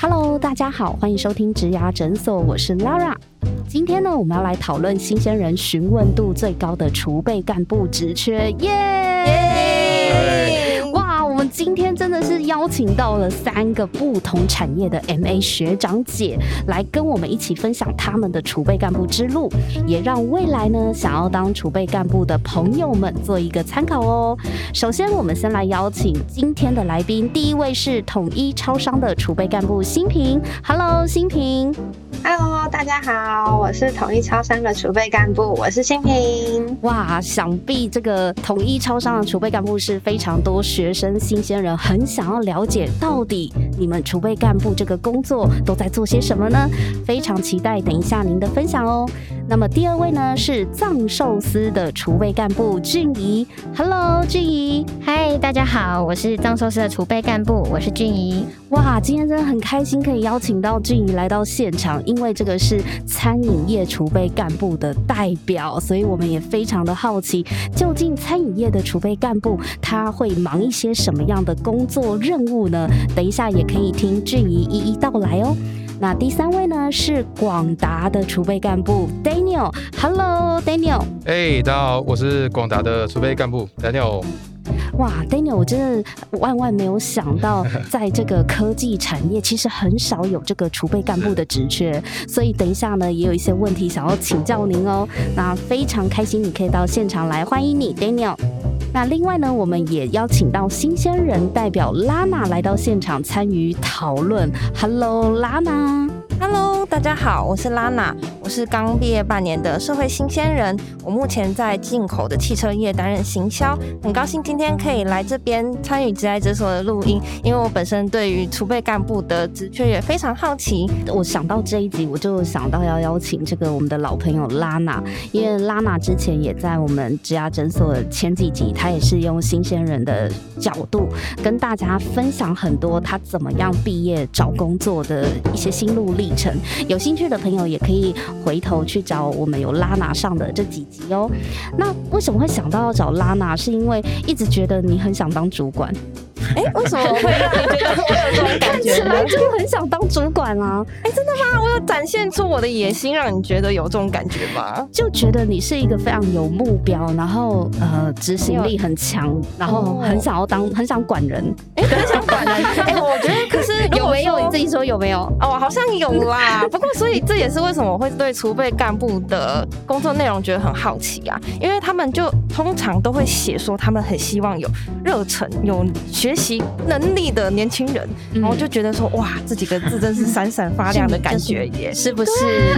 ！Hello，大家好，欢迎收听植牙诊所，我是 Lara。今天呢，我们要来讨论新鲜人询问度最高的储备干部职缺，耶！今天真的是邀请到了三个不同产业的 MA 学长姐来跟我们一起分享他们的储备干部之路，也让未来呢想要当储备干部的朋友们做一个参考哦。首先，我们先来邀请今天的来宾，第一位是统一超商的储备干部新平。Hello，新平。Hello，大家好，我是统一超商的储备干部，我是新平。哇，想必这个统一超商的储备干部是非常多学生新鲜人很想要了解，到底你们储备干部这个工作都在做些什么呢？非常期待等一下您的分享哦。那么第二位呢是藏寿司的储备干部俊怡，Hello，俊怡，嗨，大家好，我是藏寿司的储备干部，我是俊怡。哇，今天真的很开心可以邀请到俊怡来到现场，因为这个是餐饮业储备干部的代表，所以我们也非常的好奇，究竟餐饮业的储备干部他会忙一些什么样的工作任务呢？等一下也可以听俊怡一一道来哦。那第三位呢是广达的储备干部 Daniel，Hello Daniel，哎，大家好，我是广达的储备干部 Daniel。哇，Daniel，我真的万万没有想到，在这个科技产业其实很少有这个储备干部的职缺，所以等一下呢也有一些问题想要请教您哦。那非常开心你可以到现场来，欢迎你 Daniel。那另外呢，我们也邀请到新鲜人代表拉娜来到现场参与讨论。Hello，拉娜。大家好，我是拉娜，我是刚毕业半年的社会新鲜人，我目前在进口的汽车业担任行销，很高兴今天可以来这边参与职爱诊所的录音，因为我本身对于储备干部的职缺也非常好奇。我想到这一集，我就想到要邀请这个我们的老朋友拉娜，因为拉娜之前也在我们职涯诊所前几集，她也是用新鲜人的角度跟大家分享很多她怎么样毕业找工作的一些心路。历程有兴趣的朋友也可以回头去找我们有拉娜上的这几集哦。那为什么会想到要找拉娜？是因为一直觉得你很想当主管。哎，为什么会让你觉得我有这种感觉？看起来就很想当主管啊！哎，真的吗？我有展现出我的野心，让你觉得有这种感觉吗？就觉得你是一个非常有目标，然后呃执行力很强，然后很想要当，很想管人。哎，很想 哎，我觉得 可是有没有？你自己说有没有？哦，好像有啦。不过，所以这也是为什么我会对储备干部的工作内容觉得很好奇啊，因为他们就通常都会写说，他们很希望有热忱，有学。习能力的年轻人，然后就觉得说哇，这几个字真是闪闪发亮的感觉耶，是不是？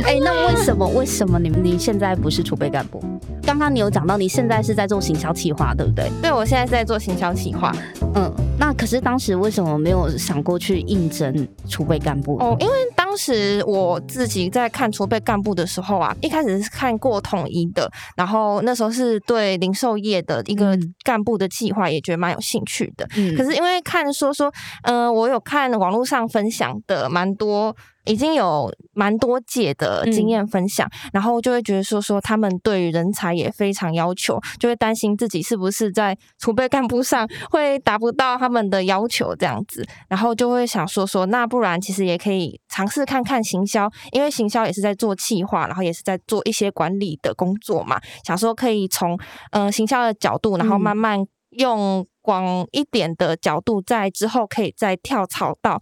哎，那为什么？为什么你你现在不是储备干部？刚刚你有讲到你现在是在做行销企划，对不对？对，我现在是在做行销企划。嗯，那可是当时为什么没有想过去应征储备干部？哦，因为当时我自己在看储备干部的时候啊，一开始是看过统一的，然后那时候是对零售业的一个干部的计划也觉得蛮有兴趣的。嗯，可是因为看说说，嗯，我有看网络上分享的蛮多。已经有蛮多届的经验分享，然后就会觉得说说他们对于人才也非常要求，就会担心自己是不是在储备干部上会达不到他们的要求这样子，然后就会想说说那不然其实也可以尝试看看行销，因为行销也是在做企划，然后也是在做一些管理的工作嘛，想说可以从嗯行销的角度，然后慢慢用广一点的角度，在之后可以再跳槽到。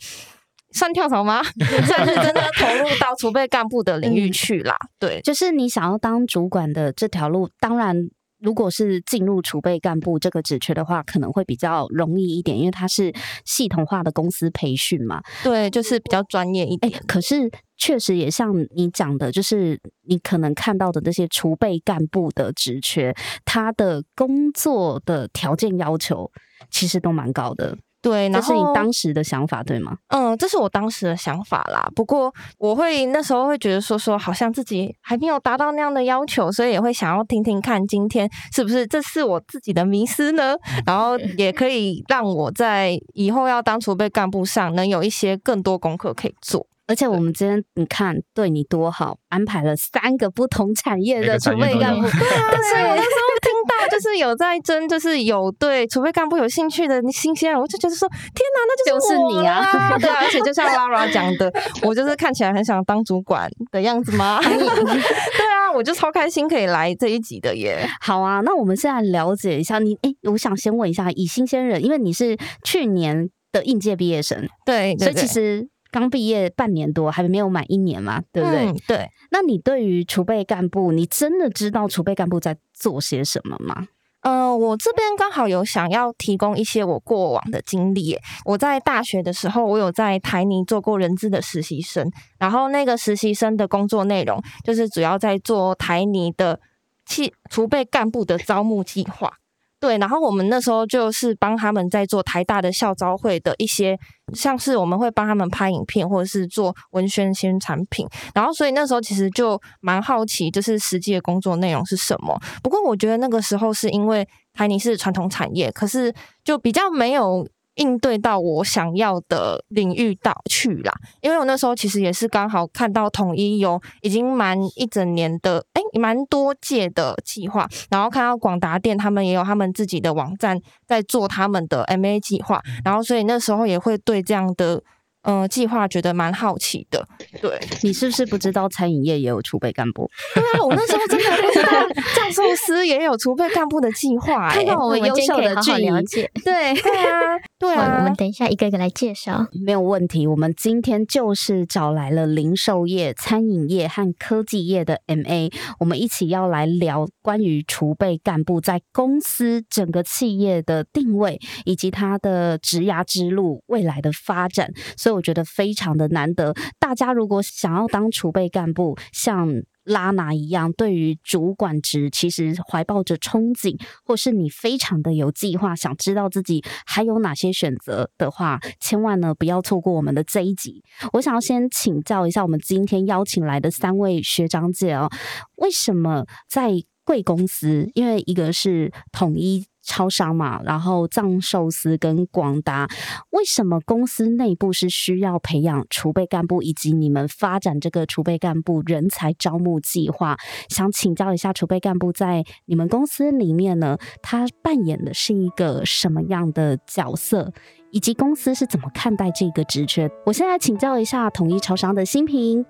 算跳槽吗？算是真的投入到储备干部的领域去啦。对，就是你想要当主管的这条路，当然，如果是进入储备干部这个职缺的话，可能会比较容易一点，因为它是系统化的公司培训嘛。对，就是比较专业一点。可是确实也像你讲的，就是你可能看到的那些储备干部的职缺，他的工作的条件要求其实都蛮高的。对，那是你当时的想法对吗？嗯，这是我当时的想法啦。不过我会那时候会觉得说说，好像自己还没有达到那样的要求，所以也会想要听听看今天是不是这是我自己的迷失呢？然后也可以让我在以后要当储备干部上能有一些更多功课可以做。而且我们今天你看对你多好，安排了三个不同产业的储备干部，对啊，所以我那时候听到就是有在争，就是有对储备干部有兴趣的新鲜人，我就觉得说，天哪，那就是就是你啊 对啊，而且就像 Lara 讲的，我就是看起来很想当主管的样子吗？对啊，我就超开心可以来这一集的耶。好啊，那我们现在了解一下你。哎，我想先问一下，以新鲜人，因为你是去年的应届毕业生，对，所以其对实刚毕业半年多，还没有满一年嘛，对不对？嗯对，那你对于储备干部，你真的知道储备干部在做些什么吗？呃，我这边刚好有想要提供一些我过往的经历。我在大学的时候，我有在台泥做过人资的实习生，然后那个实习生的工作内容就是主要在做台泥的气储备干部的招募计划。对，然后我们那时候就是帮他们在做台大的校招会的一些，像是我们会帮他们拍影片或者是做文宣新产品，然后所以那时候其实就蛮好奇，就是实际的工作内容是什么。不过我觉得那个时候是因为台泥是传统产业，可是就比较没有应对到我想要的领域到去啦。因为我那时候其实也是刚好看到统一有已经蛮一整年的，哎，蛮多届的计划，然后看到广达店他们也有他们自己的网站在做他们的 MA 计划，然后所以那时候也会对这样的。呃，计划觉得蛮好奇的，对你是不是不知道餐饮业也有储备干部？对啊，我那时候真的不知道藏寿司也有储备干部的计划、欸，看到我们优秀的俊怡，了解。对，对啊，对啊，我们等一下一个一个来介绍。没有问题。我们今天就是找来了零售业、餐饮业和科技业的 MA，我们一起要来聊关于储备干部在公司整个企业的定位，以及他的职涯之路未来的发展。所以我觉得非常的难得。大家如果想要当储备干部，像拉拿一样，对于主管职其实怀抱着憧憬，或是你非常的有计划，想知道自己还有哪些选择的话，千万呢不要错过我们的这一集。我想要先请教一下我们今天邀请来的三位学长姐哦，为什么在贵公司？因为一个是统一。超商嘛，然后藏寿司跟广达，为什么公司内部是需要培养储备干部，以及你们发展这个储备干部人才招募计划？想请教一下储备干部在你们公司里面呢，他扮演的是一个什么样的角色，以及公司是怎么看待这个职缺？我现在请教一下统一超商的新平。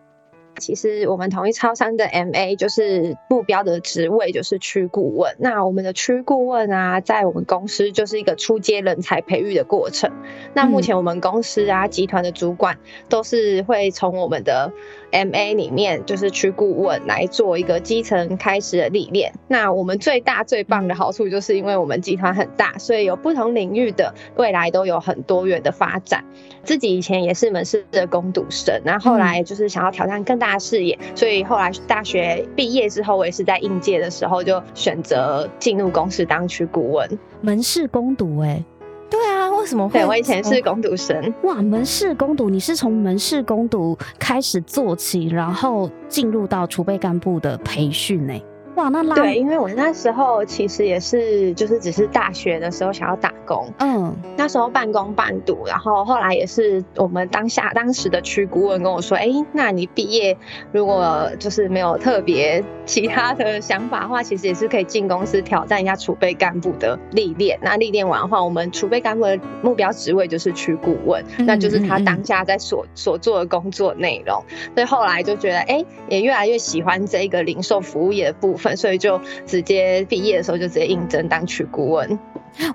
其实我们统一超商的 MA 就是目标的职位就是区顾问。那我们的区顾问啊，在我们公司就是一个出阶人才培育的过程。那目前我们公司啊，集团的主管都是会从我们的 MA 里面，就是区顾问来做一个基层开始的历练。那我们最大最棒的好处，就是因为我们集团很大，所以有不同领域的未来都有很多元的发展。自己以前也是门市的攻读生，然后后来就是想要挑战更大的视野，所以后来大学毕业之后，我也是在应届的时候就选择进入公司当区顾问。门市攻读、欸，对啊，为什么会？对我以前是攻读生，哇，门市攻读，你是从门市攻读开始做起，然后进入到储备干部的培训呢、哇，那拉对，因为我那时候其实也是就是只是大学的时候想要打工，嗯，那时候半工半读，然后后来也是我们当下当时的区顾问跟我说，哎，那你毕业如果就是没有特别其他的想法的话，其实也是可以进公司挑战一下储备干部的历练。那历练完的话，我们储备干部的目标职位就是区顾问，嗯那就是他当下在所所做的工作内容。所以后来就觉得，哎，也越来越喜欢这一个零售服务业的部分，所以就直接毕业的时候就直接应征当区顾问。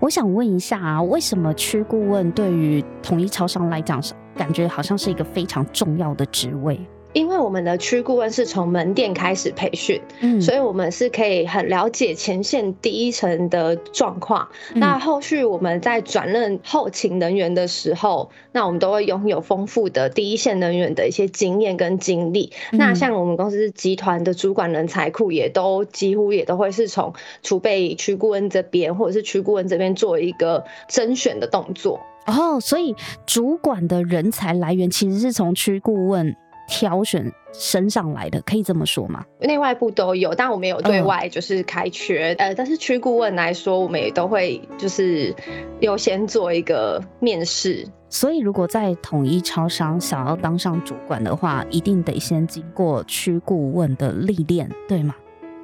我想问一下啊，为什么区顾问对于统一超商来讲是感觉好像是一个非常重要的职位？因为我们的区顾问是从门店开始培训，嗯所以我们是可以很了解前线第一层的状况。嗯那后续我们在转任后勤人员的时候，那我们都会拥有丰富的第一线人员的一些经验跟经历。那嗯像我们公司集团的主管人才库，也都几乎也都会是从储备区顾问这边，或者是区顾问这边做一个甄选的动作。哦，所以主管的人才来源其实是从区顾问挑选升上来的，可以这么说吗？内外部都有，但我们有对外就是开缺，呃，但是区顾问来说，我们也都会就是优先做一个面试。所以，如果在统一超商想要当上主管的话，一定得先经过区顾问的历练，对吗？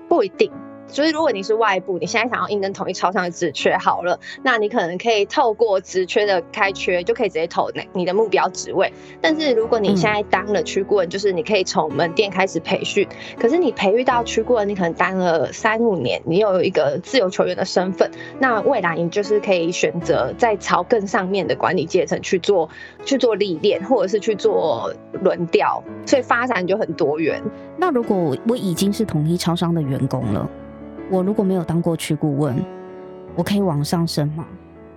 不一定。所以，如果你是外部，你现在想要应征统一超商的职缺，好了，那你可能可以透过职缺的开缺，就可以直接投那你的目标职位。但是，如果你现在当了区顾问，就是你可以从门店开始培训。可是，你培育到区顾问，你可能当了三五年，你又有一个自由球员的身份，那未来你就是可以选择在朝更上面的管理阶层去做去做历练，或者是去做轮调，所以发展就很多元。那如果我已经是统一超商的员工了？我如果没有当过区顾问，我可以往上升吗？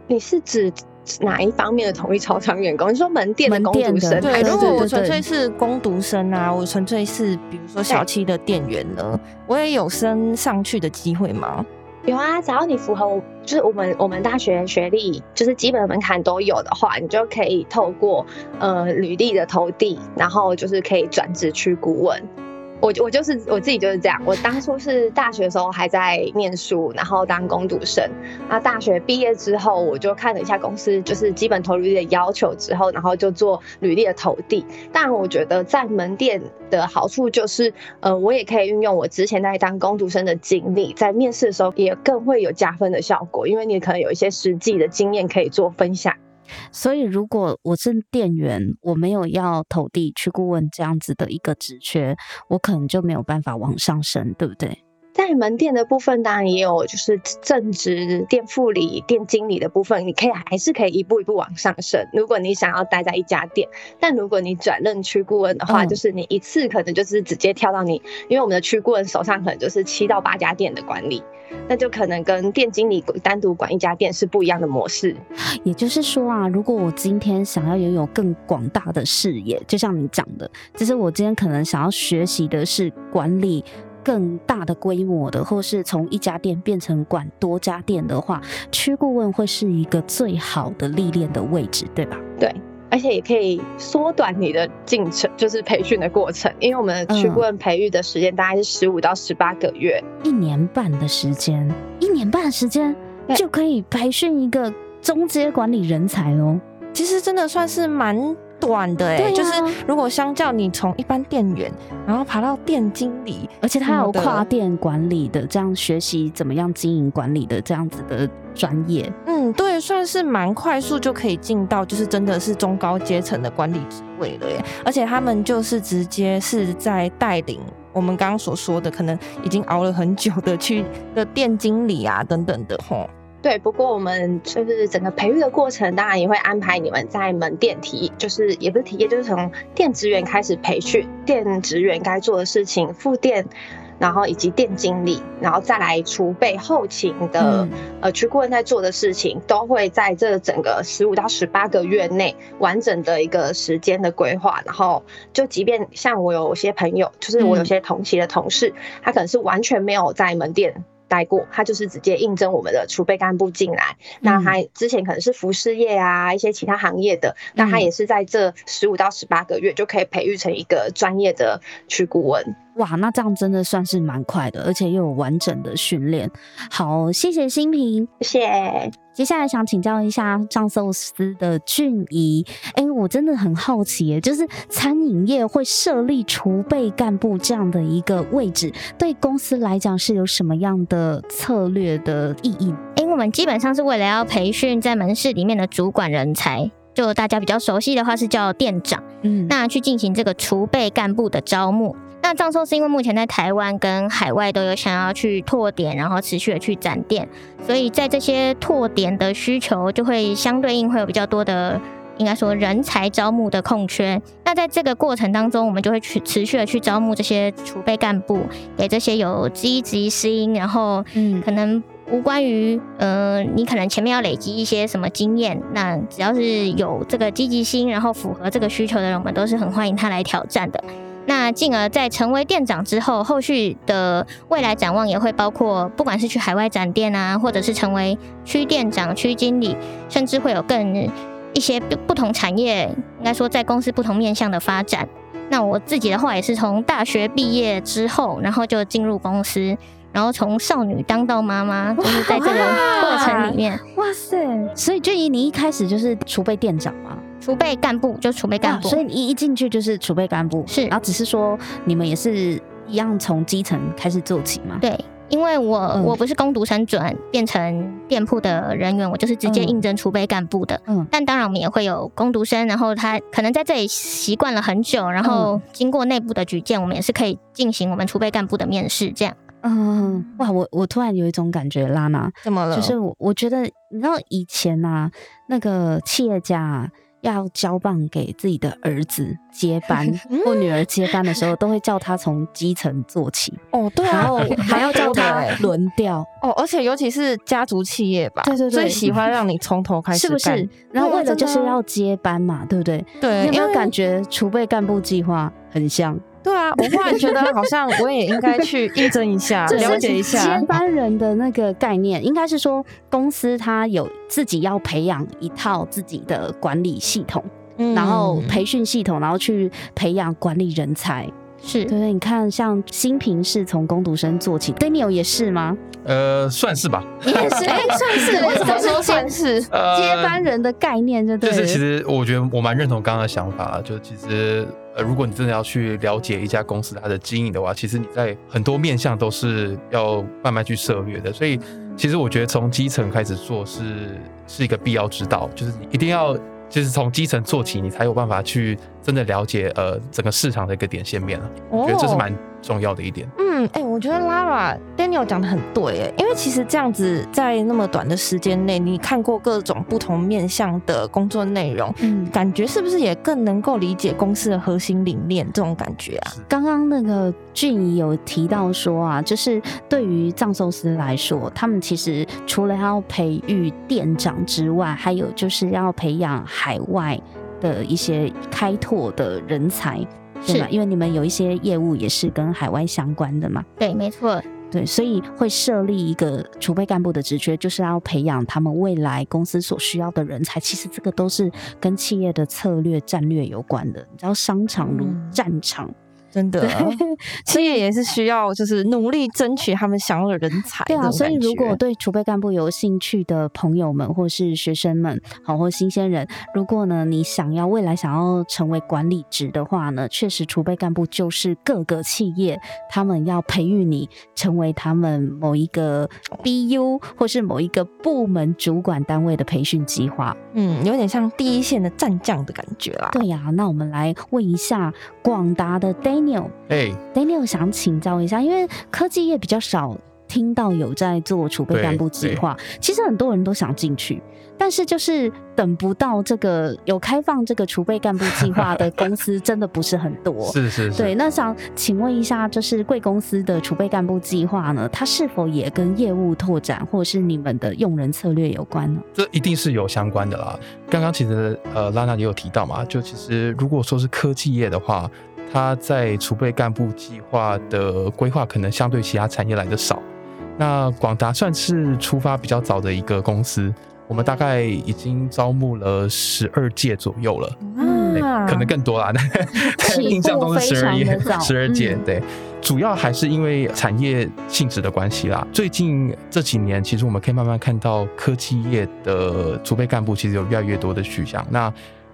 你是指哪一方面的统一超商员工？你说门店的工读生？对，如果我纯粹是工读生啊，我纯粹是比如说小七的店员呢，我也有升上去的机会吗？有啊，只要你符合就是我们我们大学学历就是基本门槛都有的话，你就可以透过呃履历的投递，然后就是可以转职区顾问。我我就是我自己就是这样，我当初是大学的时候还在念书，然后当工读生。那大学毕业之后，我就看了一下公司就是基本投履历的要求之后，然后就做履历的投递。但我觉得在门店的好处就是，呃，我也可以运用我之前在当工读生的经历，在面试的时候也更会有加分的效果，因为你可能有一些实际的经验可以做分享。所以，如果我是店员，我没有要投递去顾问这样子的一个职缺，我可能就没有办法往上升，对不对？在门店的部分，当然也有就是正职店副理、店经理的部分，你可以还是可以一步一步往上升。如果你想要待在一家店，但如果你转任区顾问的话，就是你一次可能就是直接跳到你，因为我们的区顾问手上可能就是七到八家店的管理。那就可能跟店经理单独管一家店是不一样的模式。也就是说啊，如果我今天想要拥有更广大的视野，就像你讲的，就是我今天可能想要学习的是管理更大的规模的，或是从一家店变成管多家店的话，区顾问会是一个最好的历练的位置，对吧？对。而且也可以缩短你的进程，就是培训的过程，因为我们区顾问培育的时间大概是十五到十八个月，一年半的时间，一年半的时间就可以培训一个中阶管理人才哦。其实真的算是蛮。短的哎，就是如果相较你从一般店员，然后爬到店经理，而且他有跨店管理的这样学习怎么样经营管理的这样子的专业，嗯，对，算是蛮快速就可以进到就是真的是中高阶层的管理职位了耶。而且他们就是直接是在带领我们刚刚所说的可能已经熬了很久的去的店经理啊等等的吼。对，不过我们就是整个培育的过程，当然也会安排你们在门店体，就是也不是体验，就是从店职员开始培训，店职员该做的事情，副店，然后以及店经理，然后再来储备后勤的呃区顾问在做的事情，都会在这整个十五到十八个月内完整的一个时间的规划。然后就即便像我有些朋友，就是我有些同期的同事，他可能是完全没有在门店。待过，他就是直接应征我们的储备干部进来。那他之前可能是服饰业啊，一些其他行业的，那他也是在这十五到十八个月就可以培育成一个专业的区顾问。哇，那这样真的算是蛮快的，而且又有完整的训练。好，谢谢新平，谢谢。接下来想请教一下藏寿司的俊怡，哎，我真的很好奇，就是餐饮业会设立储备干部这样的一个位置，对公司来讲是有什么样的策略的意义？因为我们基本上是为了要培训在门市里面的主管人才，就大家比较熟悉的话是叫店长，嗯，那去进行这个储备干部的招募。那藏寿是因为目前在台湾跟海外都有想要去拓点，然后持续的去展店，所以在这些拓点的需求就会相对应会有比较多的，应该说人才招募的空缺。那在这个过程当中，我们就会去持续的去招募这些储备干部，给这些有积极心，然后嗯，可能无关于呃，你可能前面要累积一些什么经验，那只要是有这个积极心，然后符合这个需求的人，我们都是很欢迎他来挑战的。那进而，在成为店长之后，后续的未来展望也会包括，不管是去海外展店啊，或者是成为区店长、区经理，甚至会有更一些不同产业，应该说在公司不同面向的发展。那我自己的话也是从大学毕业之后，然后就进入公司，然后从少女当到妈妈，就是在这个过程里面。哇塞！所以俊怡，你一开始就是储备店长吗？储备干部就储备干部，所以你一进去就是储备干部，是。然后只是说你们也是一样从基层开始做起嘛？对。因为我我不是攻读生转变成店铺的人员，我就是直接应征储备干部的。嗯，但当然我们也会有攻读生，然后他可能在这里习惯了很久，然后经过内部的举荐，我们也是可以进行我们储备干部的面试。这样，嗯，哇，我我突然有一种感觉，拉娜怎么了？就是我我觉得你知道以前啊，那个企业家。要交棒给自己的儿子接班 或女儿接班的时候，都会叫他从基层做起。哦，对啊，然后还要叫他轮调。哦，而且尤其是家族企业吧，对对对，最喜欢让你从头开始，是不是？然后为了就是要接班嘛，对不对？对，有没有感觉储备干部计划很像？对啊，我忽然觉得好像我也应该去应征一下，了解一下接班人的那个概念。应该是说，公司它有自己要培养一套自己的管理系统，然后培训系统，然后去培养管理人才。是对对，你看，像新平是从攻读生做起，Daniel 也是吗？呃，算是吧。也是，算是。我什么说算是？接班人的概念，就就是其实我觉得我蛮认同刚刚的想法，就其实如果你真的要去了解一家公司它的经营的话，其实你在很多面向都是要慢慢去涉略的。所以其实我觉得从基层开始做是是一个必要之道，就是你一定要。就是从基层做起，你才有办法去真的了解呃整个市场的一个点线面了。我觉得这是蛮重要的一点。嗯，哎，我觉得 Lara Daniel 讲的很对，哎，因为其实这样子在那么短的时间内，你看过各种不同面向的工作内容，嗯，感觉是不是也更能够理解公司的核心理念这种感觉啊？刚刚那个俊怡有提到说啊，就是对于藏寿司来说，他们其实除了要培育店长之外，还有就是要培养。海外的一些开拓的人才，是吗？因为你们有一些业务也是跟海外相关的嘛。对，没错。对，所以会设立一个储备干部的职缺，就是要培养他们未来公司所需要的人才。其实这个都是跟企业的策略战略有关的。你知道，商场如战场。真的，企业 也是需要，就是努力争取他们想要的人才。对啊，所以如果对储备干部有兴趣的朋友们，或是学生们，好或新鲜人，如果呢你想要未来想要成为管理职的话呢，确实储备干部就是各个企业他们要培育你成为他们某一个 BU 或是某一个部门主管单位的培训计划。嗯，有点像第一线的战将的感觉啦。对呀，那我们来问一下广达的。Daniel，哎，Daniel 想请教一下，因为科技业比较少听到有在做储备干部计划，其实很多人都想进去。但是就是等不到这个有开放这个储备干部计划的公司，真的不是很多。是是。对，那想请问一下，就是贵公司的储备干部计划呢，它是否也跟业务拓展或者是你们的用人策略有关呢？这一定是有相关的啦。刚刚其实呃拉娜也有提到嘛，就其实如果说是科技业的话，它在储备干部计划的规划可能相对其他产业来的少。那广达算是出发比较早的一个公司。我们大概已经招募了十二届左右了，嗯，可能更多啦。印象中是十二届，十二届。对，主要还是因为产业性质的关系啦。最近这几年，其实我们可以慢慢看到科技业的储备干部其实有越来越多的去向。那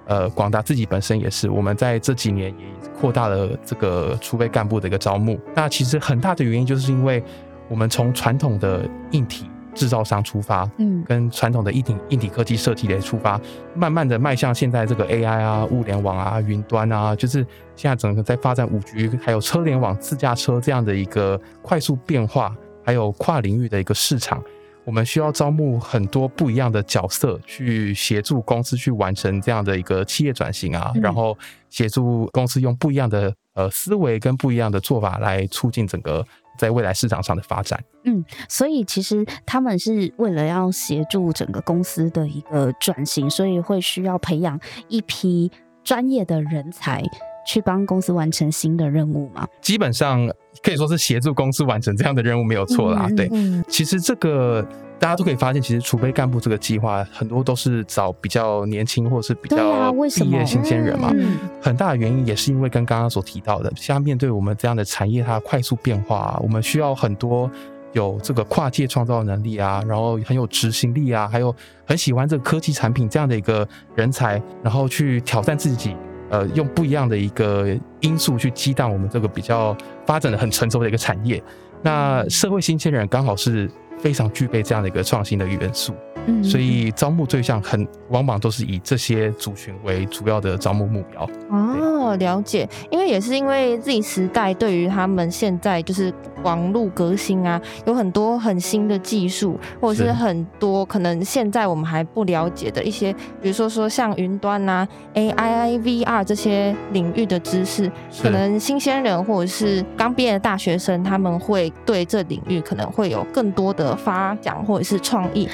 呃，广达自己本身也是，我们在这几年也扩大了这个储备干部的一个招募。那其实很大的原因就是因为我们从传统的硬体。制造商出发，嗯，跟传统的硬体硬体科技设计的出发，慢慢的迈向现在这个 AI 啊、物联网啊、云端啊，就是现在整个在发展五 G，还有车联网、自驾车这样的一个快速变化，还有跨领域的一个市场，我们需要招募很多不一样的角色去协助公司去完成这样的一个企业转型啊，然后协助公司用不一样的呃思维跟不一样的做法来促进整个。在未来市场上的发展，嗯，所以其实他们是为了要协助整个公司的一个转型，所以会需要培养一批专业的人才去帮公司完成新的任务吗？基本上可以说是协助公司完成这样的任务，没有错啦。对，其实这个。大家都可以发现，其实储备干部这个计划很多都是找比较年轻或者是比较毕业新鲜人嘛。很大的原因也是因为跟刚刚所提到的，像面对我们这样的产业，它快速变化，我们需要很多有这个跨界创造能力啊，然后很有执行力啊，还有很喜欢这个科技产品这样的一个人才，然后去挑战自己，呃，用不一样的一个因素去激荡我们这个比较发展的很成熟的一个产业。那社会新鲜人刚好是。非常具备这样的一个创新的元素，嗯，所以招募对象很往往都是以这些族群为主要的招募目标。哦，了解，因为也是因为 Z 时代对于他们现在就是网络革新啊，有很多很新的技术，或者是很多可能现在我们还不了解的一些，比如说说像云端啊、AI、VR 这些领域的知识，可能新鲜人或者是刚毕业的大学生，他们会对这领域可能会有更多的。发奖或者是创意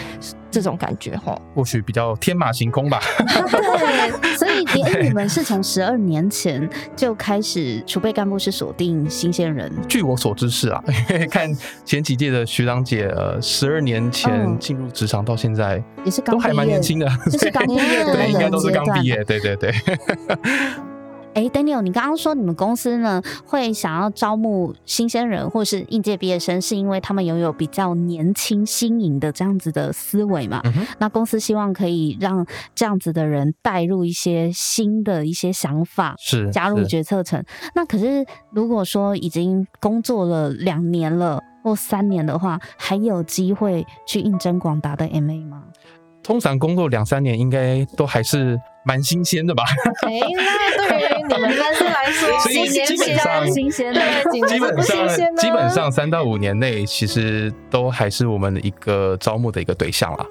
这种感觉哈，或许比较天马行空吧。对，所以 连你们是从十二年前就开始储备干部是锁定新鲜人。据我所知是啊，因为看前几届的学长姐，呃，十二年前进入职场到现在也是都还蛮年轻的，就是刚毕业的应该都是刚毕业。对对对。哎，Daniel，你刚刚说你们公司呢会想要招募新鲜人或是应届毕业生，是因为他们拥有比较年轻新颖的这样子的思维嘛？那公司希望可以让这样子的人带入一些新的一些想法，是加入决策层。那可是如果说已经工作了两年了或三年的话，还有机会去应征广达的 MA 吗？通常工作两三年，应该都还是蛮新鲜的吧？哎，那对于你们公司来说，新鲜新鲜的，基本上基本上三到五年内，其实都还是我们的一个招募的一个对象啦。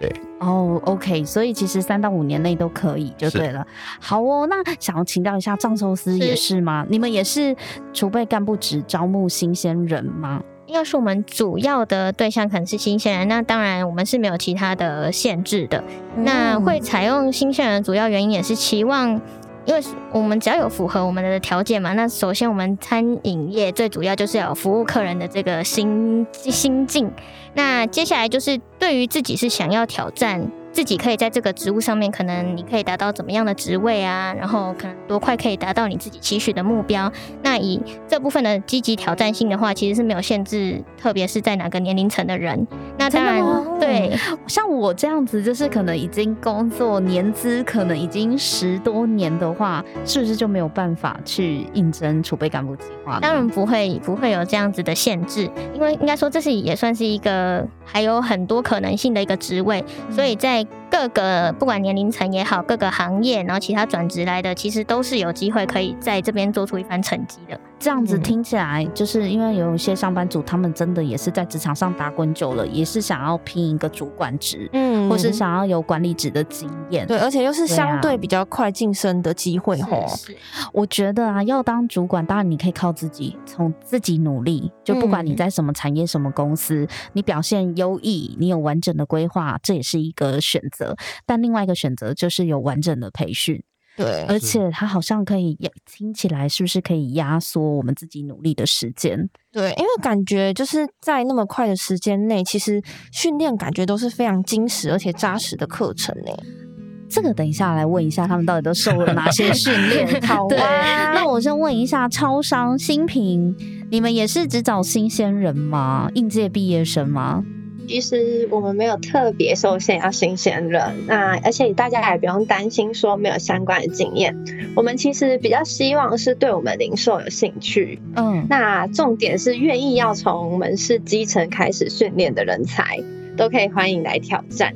对，哦，OK，所以其实三到五年内都可以就对了。好哦，那想要请教一下藏寿司也是吗？你们也是储备干部只招募新鲜人吗？要是我们主要的对象可能是新鲜人，那当然我们是没有其他的限制的。那会采用新鲜人，主要原因也是期望，因为我们只要有符合我们的条件嘛。那首先我们餐饮业最主要就是要服务客人的这个心心境。那接下来就是对于自己是想要挑战。自己可以在这个职务上面，可能你可以达到怎么样的职位啊？然后可能多快可以达到你自己期许的目标？那以这部分的积极挑战性的话，其实是没有限制，特别是在哪个年龄层的人。那当然，对，像我这样子，就是可能已经工作年资可能已经十多年的话，是不是就没有办法去应征储备干部计划？当然不会，不会有这样子的限制，因为应该说这是也算是一个还有很多可能性的一个职位，所以在。い。各个不管年龄层也好，各个行业，然后其他转职来的，其实都是有机会可以在这边做出一番成绩的。这样子听起来，就是因为有一些上班族，他们真的也是在职场上打滚久了，也是想要拼一个主管职，嗯，或是想要有管理职的经验。对，而且又是相对比较快晋升的机会吼。我觉得啊，要当主管，当然你可以靠自己，从自己努力。就不管你在什么产业、什么公司，你表现优异，你有完整的规划，这也是一个选择。但另外一个选择就是有完整的培训。对，而且它好像可以听起来是不是可以压缩我们自己努力的时间？对，因为感觉就是在那么快的时间内，其实训练感觉都是非常精实而且扎实的课程呢。这个等一下来问一下他们到底都受了哪些训练？好啊，那我先问一下超商新品，你们也是只找新鲜人吗？应届毕业生吗？其实我们没有特别受限要新鲜人，那而且大家也不用担心说没有相关的经验。我们其实比较希望是对我们零售有兴趣，嗯，那重点是愿意要从门市基层开始训练的人才，都可以欢迎来挑战。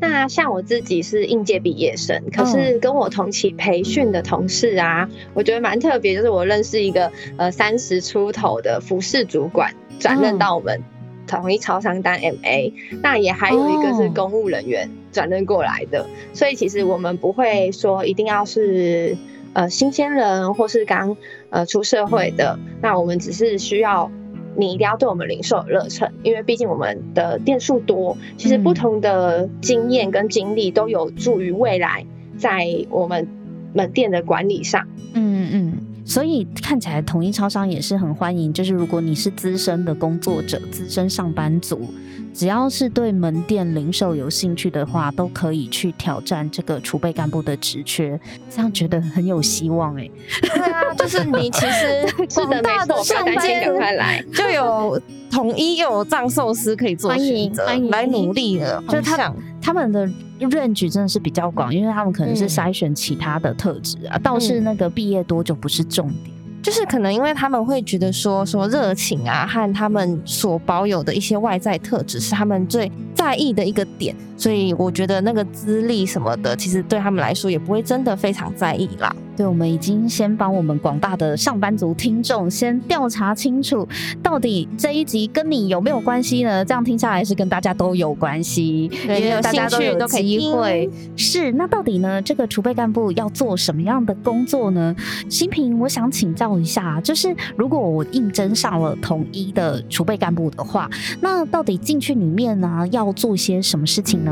那像我自己是应届毕业生，可是跟我同期培训的同事啊，我觉得蛮特别，就是我认识一个呃三十出头的服饰主管转任到我们。统一超商单 MA，那也还有一个是公务人员转任过来的，所以其实我们不会说一定要是呃新鲜人或是刚呃出社会的，那我们只是需要你一定要对我们零售有热忱，因为毕竟我们的店数多，其实不同的经验跟经历都有助于未来在我们门店的管理上。嗯嗯。所以看起来统一超商也是很欢迎，就是如果你是资深的工作者、资深上班族，只要是对门店零售有兴趣的话，都可以去挑战这个储备干部的职缺，这样觉得很有希望哎。对啊，就是你其实 是的大的上班赶快来，就有统一又有藏寿司可以做选择，来努力了。就他他们的。range 真的是比较广，因为他们可能是筛选其他的特质啊，倒是那个毕业多久不是重点，就是可能因为他们会觉得说说热情啊和他们所保有的一些外在特质是他们最在意的一个点，所以我觉得那个资历什么的，其实对他们来说也不会真的非常在意啦。对，我们已经先帮我们广大的上班族听众先调查清楚，到底这一集跟你有没有关系呢？这样听下来是跟大家都有关系，也有兴趣都有机会。是，那到底呢？这个储备干部要做什么样的工作呢？新平，我想请教一下，就是如果我应征上了统一的储备干部的话，那到底进去里面呢，要做些什么事情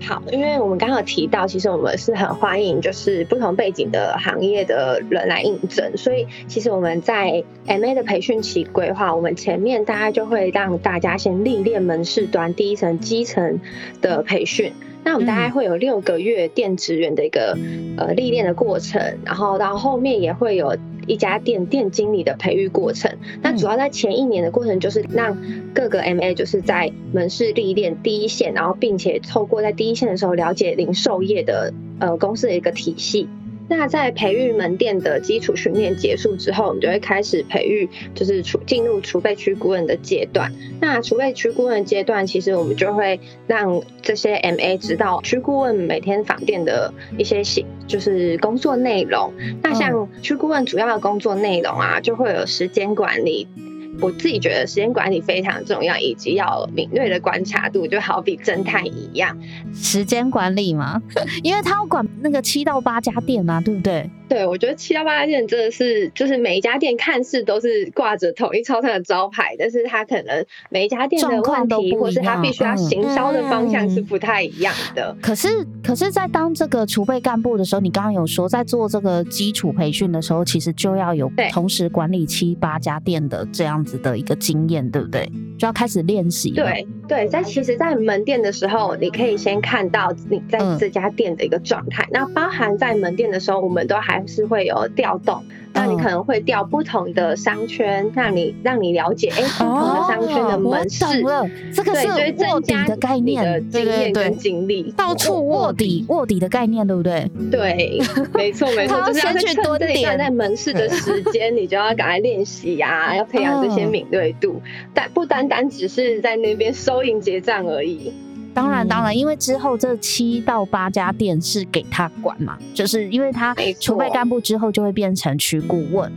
好，因为我们刚刚提到，其实我们是很欢迎就是不同背景的行业的人来应征，所以其实我们在 M A 的培训期规划，我们前面大概就会让大家先历练门市端第一层基层的培训。那我们大概会有六个月店职员的一个呃历练的过程，然后到后面也会有一家店店经理的培育过程。那主要在前一年的过程，就是让各个 MA 就是在门市历练第一线，然后并且透过在第一线的时候了解零售业的呃公司的一个体系。那在培育门店的基础训练结束之后，我们就会开始培育，就是储进入储备区顾问的阶段。那储备区顾问阶段，其实我们就会让这些 MA 知道区顾问每天访店的一些行，就是工作内容。那像区顾问主要的工作内容啊，就会有时间管理。我自己觉得时间管理非常重要，以及要敏锐的观察度，就好比侦探一样。时间管理嘛，因为他要管那个七到八家店啊，对不对？对，我觉得七幺八家店真的是，就是每一家店看似都是挂着统一超商的招牌，但是它可能每一家店的问题，或是它必须要行销的方向是不太一样的。可是，可是在当这个储备干部的时候，你刚刚有说，在做这个基础培训的时候，其实就要有同时管理七八家店的这样子的一个经验，对不对？就要开始练习。对对，在其实，在门店的时候，你可以先看到你在这家店的一个状态。那包含在门店的时候，我们都还是会有调动。那你可能会调不同的商圈，让你让你了解，哎，不同的商圈的门市，这个是卧底的概念，经验跟经历，到处卧底卧底的概念，对不对？对，没错没错，就是要去多点在门市的时 间，你就要赶快练习呀，要培养这些敏锐度，但不单单只是在那边收银结账而已。当然，当然，因为之后这七到八家店是给他管嘛，就是因为他储备干部之后就会变成区顾问。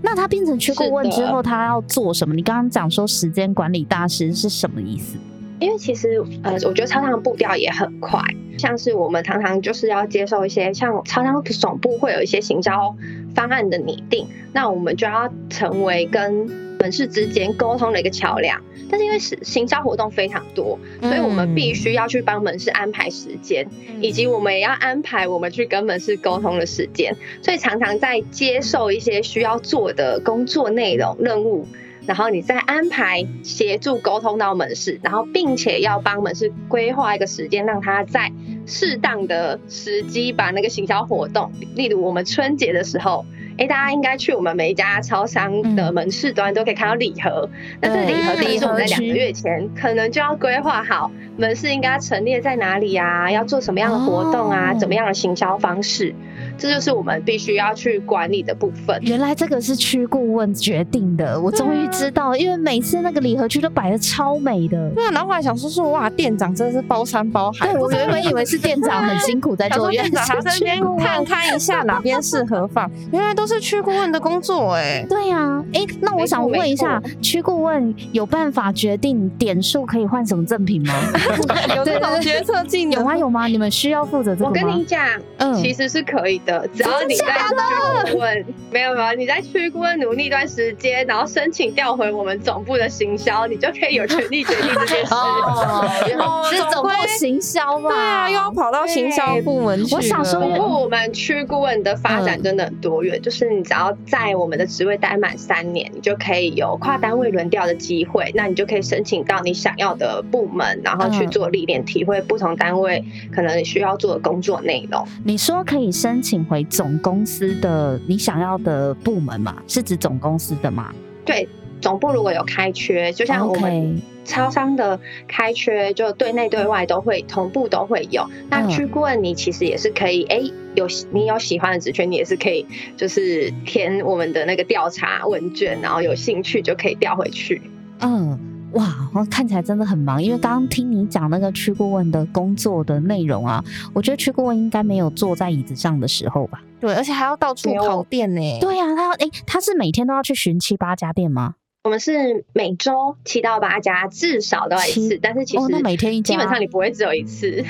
那他变成区顾问之后，他要做什么？你刚刚讲说时间管理大师是什么意思？因为其实呃，我觉得超商的步调也很快，像是我们常常就是要接受一些像超商总部会有一些行销方案的拟定，那我们就要成为跟门市之间沟通的一个桥梁。但是因为是行销活动非常多，所以我们必须要去帮门市安排时间，以及我们也要安排我们去跟门市沟通的时间。所以常常在接受一些需要做的工作内容任务，然后你再安排协助沟通到门市，然后并且要帮门市规划一个时间，让他在适当的时机把那个行销活动，例如我们春节的时候。哎，大家应该去我们每一家超商的门市端都可以看到礼盒。那这礼盒第一是我们在两个月前可能就要规划好门市应该陈列在哪里啊，要做什么样的活动啊，怎么样的行销方式。这就是我们必须要去管理的部分。原来这个是区顾问决定的，我终于知道，因为每次那个礼盒区都摆的超美的。对啊，然后我还想说说哇，店长真的是包山包海。对，我原本以为是店长很辛苦在做，店长还在那边看 看一下哪边适合放，原来都是区顾问的工作哎。对呀，哎，那我想问一下，区顾问有办法决定点数可以换什么赠品吗？有这种决策技能有吗？有吗？你们需要负责这个吗？我跟你讲，嗯，其实是可以的。的，只要你在区顾问，没有没有，你在区顾问努力一段时间，然后申请调回我们总部的行销，你就可以有权利决定这件事。哦，是总部行销吗？对啊，又要跑到行销部门去。我想说，不过我们区顾问的发展真的很多元，就是你只要在我们的职位待满三年，你就可以有跨单位轮调的机会，那你就可以申请到你想要的部门，然后去做历练，体会不同单位可能需要做的工作内容。你说可以申请回总公司的你想要的部门嘛？是指总公司的吗？对，总部如果有开缺，就像我们超商的开缺，就对内对外都会同步都会有。那去顾问你其实也是可以，哎，有你有喜欢的职缺，你也是可以，就是填我们的那个调查问卷，然后有兴趣就可以调回去。嗯。哇，我看起来真的很忙，因为刚刚听你讲那个区顾问的工作的内容啊，我觉得区顾问应该没有坐在椅子上的时候吧？对，而且还要到处跑店呢。对呀，他要哎，他是每天都要去巡七八家店吗？我们是每周七到八家，至少都要一次，但是其实那每天一基本上你不会只有一次。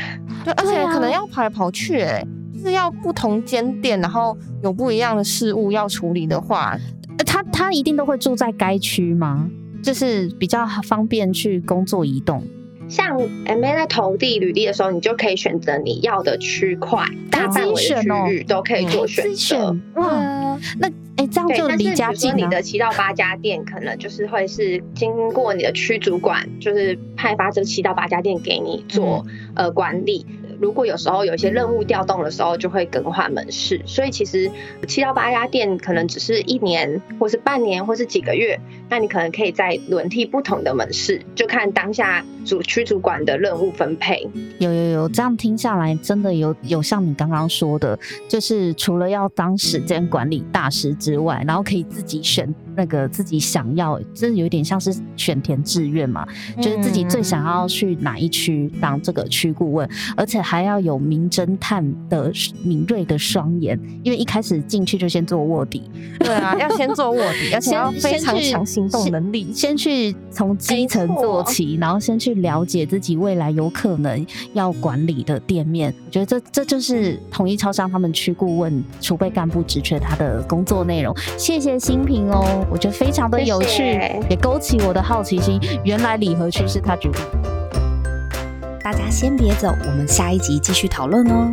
对，而且可能要跑来跑去，哎，就是要不同间店，然后有不一样的事物要处理的话，他他一定都会住在该区吗？就是比较方便去工作移动，像 M A 在投递履历的时候，你就可以选择你要的区块，大范围的区域都可以做选择。哇，那哎，这样就离家近你的七到八家店，可能就是会是经过你的区主管，就是派发这七到八家店给你做呃管理。如果有时候有一些任务调动的时候，就会更换门市。所以其实七到八家店可能只是一年，或是半年，或是几个月。那你可能可以在轮替不同的门市，就看当下主区主管的任务分配。有有有，这样听下来真的有有像你刚刚说的，就是除了要当时间管理大师之外，然后可以自己选那个自己想要，就是有点像是选填志愿嘛，就是自己最想要去哪一区当这个区顾问，而且还要有名侦探的敏锐的双眼，因为一开始进去就先做卧底。对啊，要先做卧底，而且要非常强行动能力，先去从基层做起，然后先去了解自己未来有可能要管理的店面。我觉得这这就是统一超商他们区顾问储备干部职缺他的工作内容。谢谢新平哦，我觉得非常的有趣，也勾起我的好奇心。原来礼盒区是他决定。大家先别走，我们下一集继续讨论哦。